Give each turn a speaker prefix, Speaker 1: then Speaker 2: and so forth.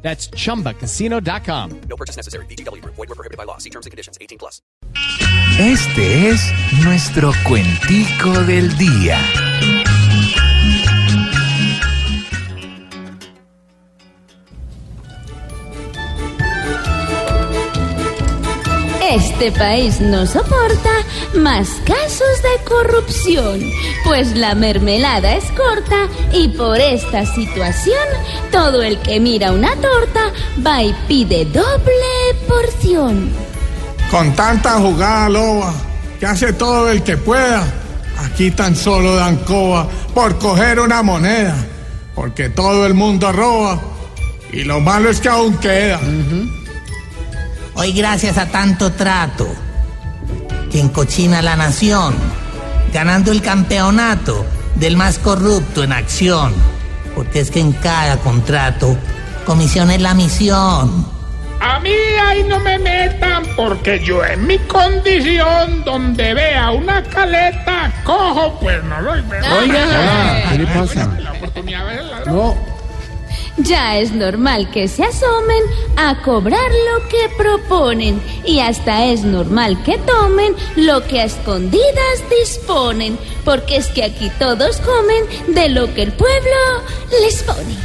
Speaker 1: That's chumbacasino.com.
Speaker 2: No purchase necessary. BGW. Void were prohibited by law. See terms and conditions. 18 plus.
Speaker 3: Este es nuestro cuentico del día.
Speaker 4: Este país no soporta más casos de corrupción, pues la mermelada es corta y por esta situación todo el que mira una torta va y pide doble porción.
Speaker 5: Con tanta jugada loba, que hace todo el que pueda, aquí tan solo dan coba por coger una moneda, porque todo el mundo roba y lo malo es que aún queda.
Speaker 6: Hoy gracias a tanto trato, que encochina la nación, ganando el campeonato del más corrupto en acción, porque es que en cada contrato, comisión es la misión.
Speaker 7: A mí ahí no me metan porque yo en mi condición donde vea una caleta cojo pues no lo Oiga,
Speaker 8: ¿qué le pasa?
Speaker 7: La oportunidad de ver el ladrón.
Speaker 4: Ya es normal que se asomen a cobrar lo que proponen y hasta es normal que tomen lo que a escondidas disponen, porque es que aquí todos comen de lo que el pueblo les pone.